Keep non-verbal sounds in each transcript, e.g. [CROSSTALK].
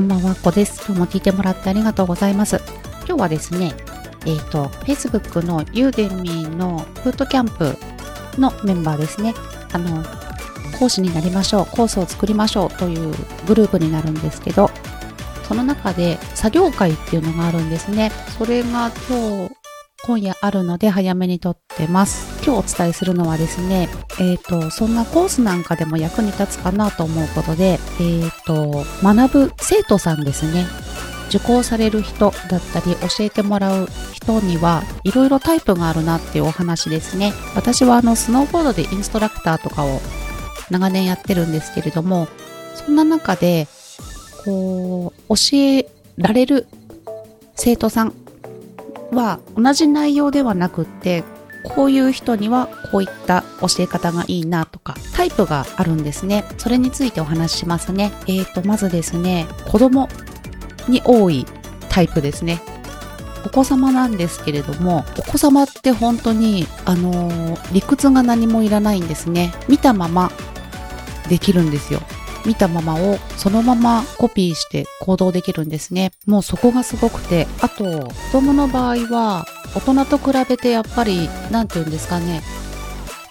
こんばんは、こです。今日も聞いてもらってありがとうございます。今日はですね、えっ、ー、と、Facebook のユーデミーのフートキャンプのメンバーですね。あの、講師になりましょう、コースを作りましょうというグループになるんですけど、その中で作業会っていうのがあるんですね。それが今日、今夜あるので早めに撮ってます。今日お伝えするのはですね、えっ、ー、と、そんなコースなんかでも役に立つかなと思うことで、えっ、ー、と、学ぶ生徒さんですね。受講される人だったり教えてもらう人にはいろいろタイプがあるなっていうお話ですね。私はあのスノーボードでインストラクターとかを長年やってるんですけれども、そんな中で、こう、教えられる生徒さんは同じ内容ではなくって、こういう人にはこういった教え方がいいなとか、タイプがあるんですね。それについてお話ししますね。えーと、まずですね、子供に多いタイプですね。お子様なんですけれども、お子様って本当に、あのー、理屈が何もいらないんですね。見たままできるんですよ。見たままをそのままコピーして行動できるんですね。もうそこがすごくて、あと、子供の場合は、大人と比べてやっぱり、なんて言うんですかね、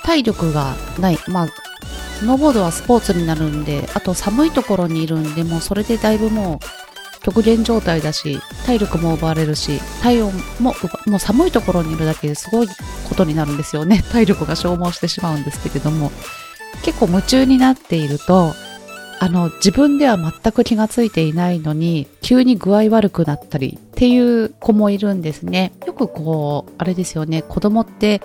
体力がない。まあ、スノーボードはスポーツになるんで、あと寒いところにいるんで、もうそれでだいぶもう極限状態だし、体力も奪われるし、体温も、もう寒いところにいるだけですごいことになるんですよね。[LAUGHS] 体力が消耗してしまうんですけれども、結構夢中になっていると、あの、自分では全く気がついていないのに、急に具合悪くなったりっていう子もいるんですね。よくこう、あれですよね、子供って、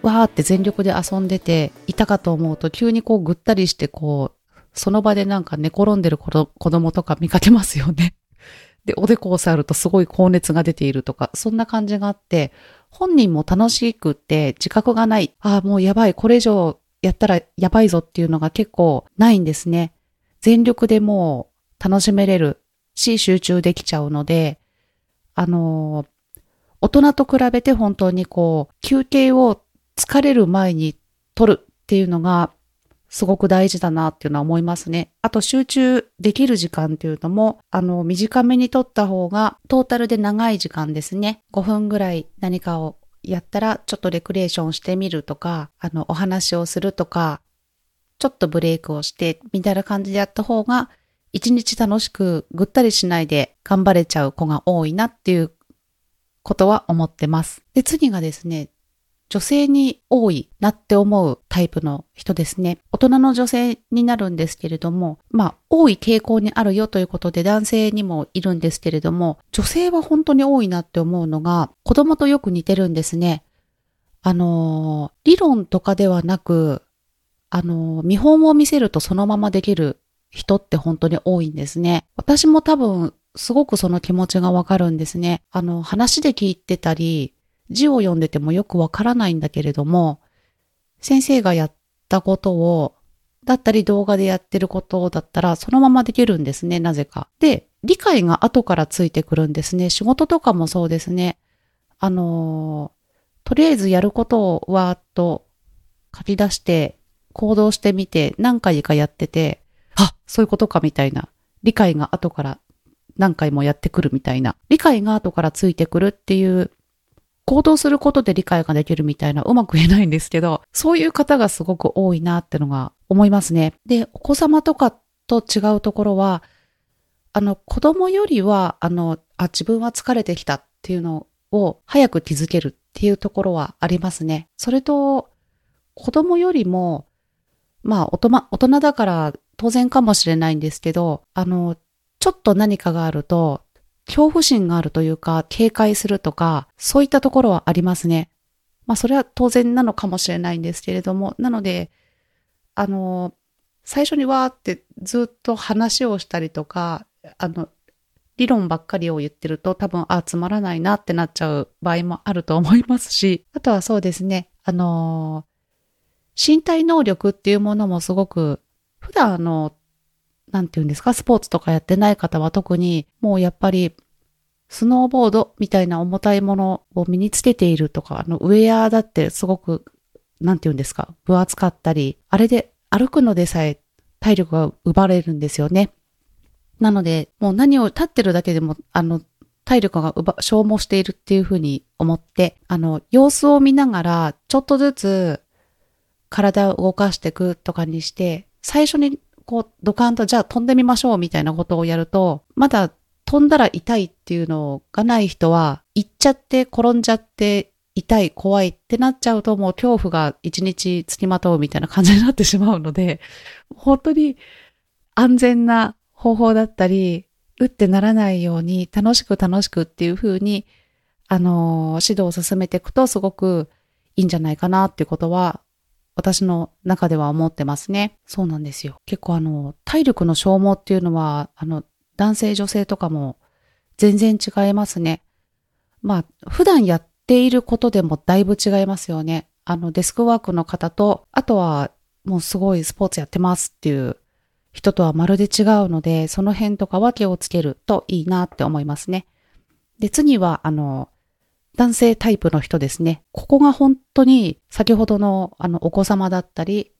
わーって全力で遊んでていたかと思うと、急にこうぐったりしてこう、その場でなんか寝転んでる子供とか見かけますよね。で、おでこを触るとすごい高熱が出ているとか、そんな感じがあって、本人も楽しくって自覚がない。ああ、もうやばい、これ以上やったらやばいぞっていうのが結構ないんですね。全力でもう楽しめれるし、集中できちゃうので、あの、大人と比べて本当にこう、休憩を疲れる前に取るっていうのがすごく大事だなっていうのは思いますね。あと集中できる時間っていうのも、あの、短めに取った方がトータルで長い時間ですね。5分ぐらい何かをやったらちょっとレクレーションしてみるとか、あの、お話をするとか、ちょっとブレイクをして、みたいな感じでやった方が、一日楽しくぐったりしないで頑張れちゃう子が多いなっていうことは思ってます。で、次がですね、女性に多いなって思うタイプの人ですね。大人の女性になるんですけれども、まあ、多い傾向にあるよということで男性にもいるんですけれども、女性は本当に多いなって思うのが、子供とよく似てるんですね。あの理論とかではなく、あの、見本を見せるとそのままできる人って本当に多いんですね。私も多分、すごくその気持ちがわかるんですね。あの、話で聞いてたり、字を読んでてもよくわからないんだけれども、先生がやったことを、だったり動画でやってることだったら、そのままできるんですね、なぜか。で、理解が後からついてくるんですね。仕事とかもそうですね。あの、とりあえずやることをわーっと書き出して、行動してみて何回かやってて、あ、そういうことかみたいな。理解が後から何回もやってくるみたいな。理解が後からついてくるっていう行動することで理解ができるみたいな、うまく言えないんですけど、そういう方がすごく多いなってのが思いますね。で、お子様とかと違うところは、あの、子供よりは、あの、あ、自分は疲れてきたっていうのを早く気づけるっていうところはありますね。それと、子供よりも、まあ、大人大人だから当然かもしれないんですけど、あの、ちょっと何かがあると、恐怖心があるというか、警戒するとか、そういったところはありますね。まあ、それは当然なのかもしれないんですけれども、なので、あの、最初にわーってずっと話をしたりとか、あの、理論ばっかりを言ってると多分、あ、つまらないなってなっちゃう場合もあると思いますし、あとはそうですね、あの身体能力っていうものもすごく、普段あの、なんて言うんですか、スポーツとかやってない方は特に、もうやっぱり、スノーボードみたいな重たいものを身につけているとか、あの、ウェアだってすごく、なんて言うんですか、分厚かったり、あれで歩くのでさえ体力が奪われるんですよね。なので、もう何を立ってるだけでも、あの、体力が消耗しているっていうふうに思って、あの、様子を見ながら、ちょっとずつ体を動かしていくとかにして、最初にこう、ドカンとじゃあ飛んでみましょうみたいなことをやると、まだ飛んだら痛いっていうのがない人は、行っちゃって転んじゃって痛い、怖いってなっちゃうともう恐怖が一日付きまとうみたいな感じになってしまうので、[LAUGHS] 本当に安全な方法だったり、うってならないように楽しく楽しくっていう風に、あの、指導を進めていくとすごくいいんじゃないかなっていうことは、私の中では思ってますね。そうなんですよ。結構あの、体力の消耗っていうのは、あの、男性女性とかも全然違いますね。まあ、普段やっていることでもだいぶ違いますよね。あの、デスクワークの方と、あとはもうすごいスポーツやってますっていう人とはまるで違うので、その辺とかは気をつけるといいなって思いますね。で、次は、あの、男性タイプの人ですね。ここが本当に先ほどのあのお子様だったり、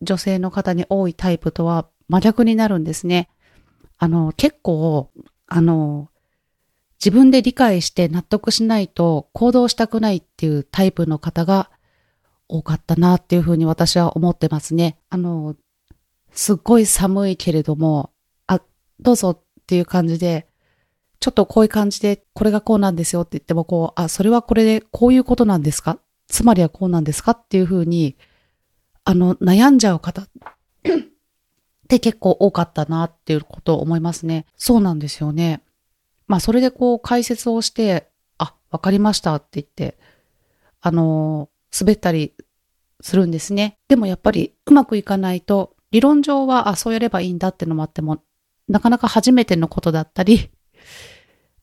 女性の方に多いタイプとは真逆になるんですね。あの、結構、あの、自分で理解して納得しないと行動したくないっていうタイプの方が多かったなっていうふうに私は思ってますね。あの、すっごい寒いけれども、あ、どうぞっていう感じで、ちょっとこういう感じで、これがこうなんですよって言っても、こう、あ、それはこれでこういうことなんですか？つまりはこうなんですかっていうふうに、あの、悩んじゃう方 [CLEARS THROAT] って結構多かったなっていうことを思いますね。そうなんですよね。まあそれでこう解説をして、あ、わかりましたって言って、あの滑ったりするんですね。でもやっぱりうまくいかないと、理論上は、あ、そうやればいいんだってのもあっても、なかなか初めてのことだったり、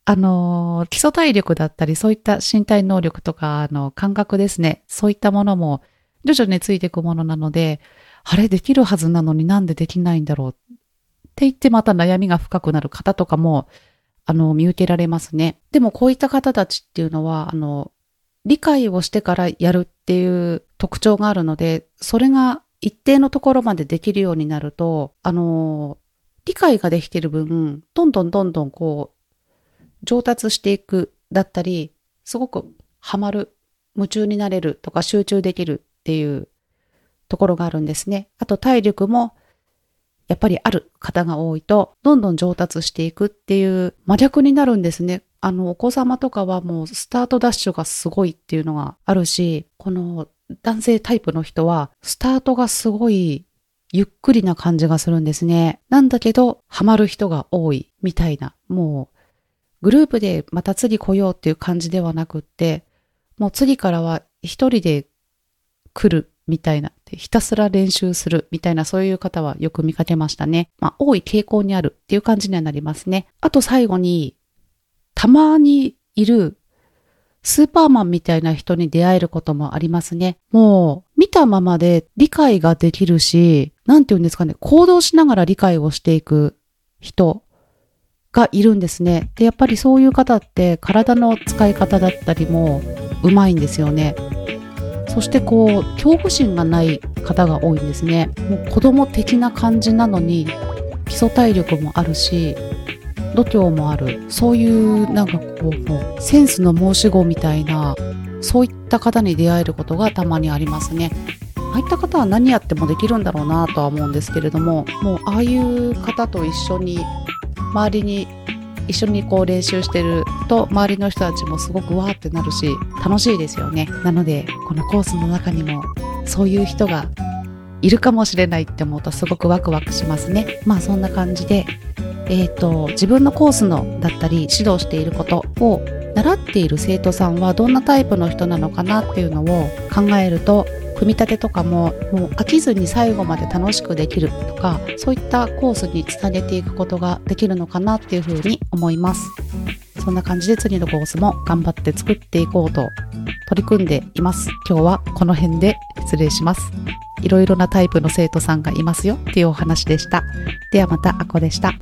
あの、基礎体力だったり、そういった身体能力とか、あの、感覚ですね。そういったものも徐々についていくものなので、あれできるはずなのになんでできないんだろうって言ってまた悩みが深くなる方とかもあの、見受けられますね。でもこういった方たちっていうのは、あの、理解をしてからやるっていう特徴があるので、それが一定のところまでできるようになると、あの、理解ができてる分、どんどんどんどんこう、上達していくだったり、すごくハマる、夢中になれるとか集中できるっていうところがあるんですね。あと体力もやっぱりある方が多いと、どんどん上達していくっていう真逆になるんですね。あの、お子様とかはもうスタートダッシュがすごいっていうのがあるし、この男性タイプの人は、スタートがすごいゆっくりな感じがするんですね。なんだけど、ハマる人が多いみたいな。もう、グループでまた次来ようっていう感じではなくって、もう次からは一人で来るみたいな、ひたすら練習するみたいなそういう方はよく見かけましたね。まあ、多い傾向にあるっていう感じにはなりますね。あと最後に、たまにいるスーパーマンみたいな人に出会えることもありますね。もう、見たままで理解ができるし、なんて言うんですかね、行動しながら理解をしていく人がいるんですね。で、やっぱりそういう方って体の使い方だったりもうまいんですよね。そしてこう恐怖心がない方が多いんですねもう子供的な感じなのに基礎体力もあるし度胸もあるそういうなんかこうセンスの申し子みたいなそういった方に出会えることがたまにありますねああいった方は何やってもできるんだろうなとは思うんですけれどももうああいう方と一緒に周りに一緒にこう練習してると周りの人たちもすごくわーってなるし楽しいですよね。なのでこのコースの中にもそういう人がいるかもしれないって思うとすごくワクワクしますね。まあそんな感じでえっ、ー、と自分のコースのだったり指導していることを習っている生徒さんはどんなタイプの人なのかなっていうのを考えると組み立てとかももう飽きずに最後まで楽しくできるとかそういったコースにつなげていくことができるのかなっていうふうに思います。そんな感じで次のコースも頑張って作っていこうと取り組んでいます。今日はこの辺で失礼します。いろいろなタイプの生徒さんがいますよっていうお話でした。ではまたあこでした。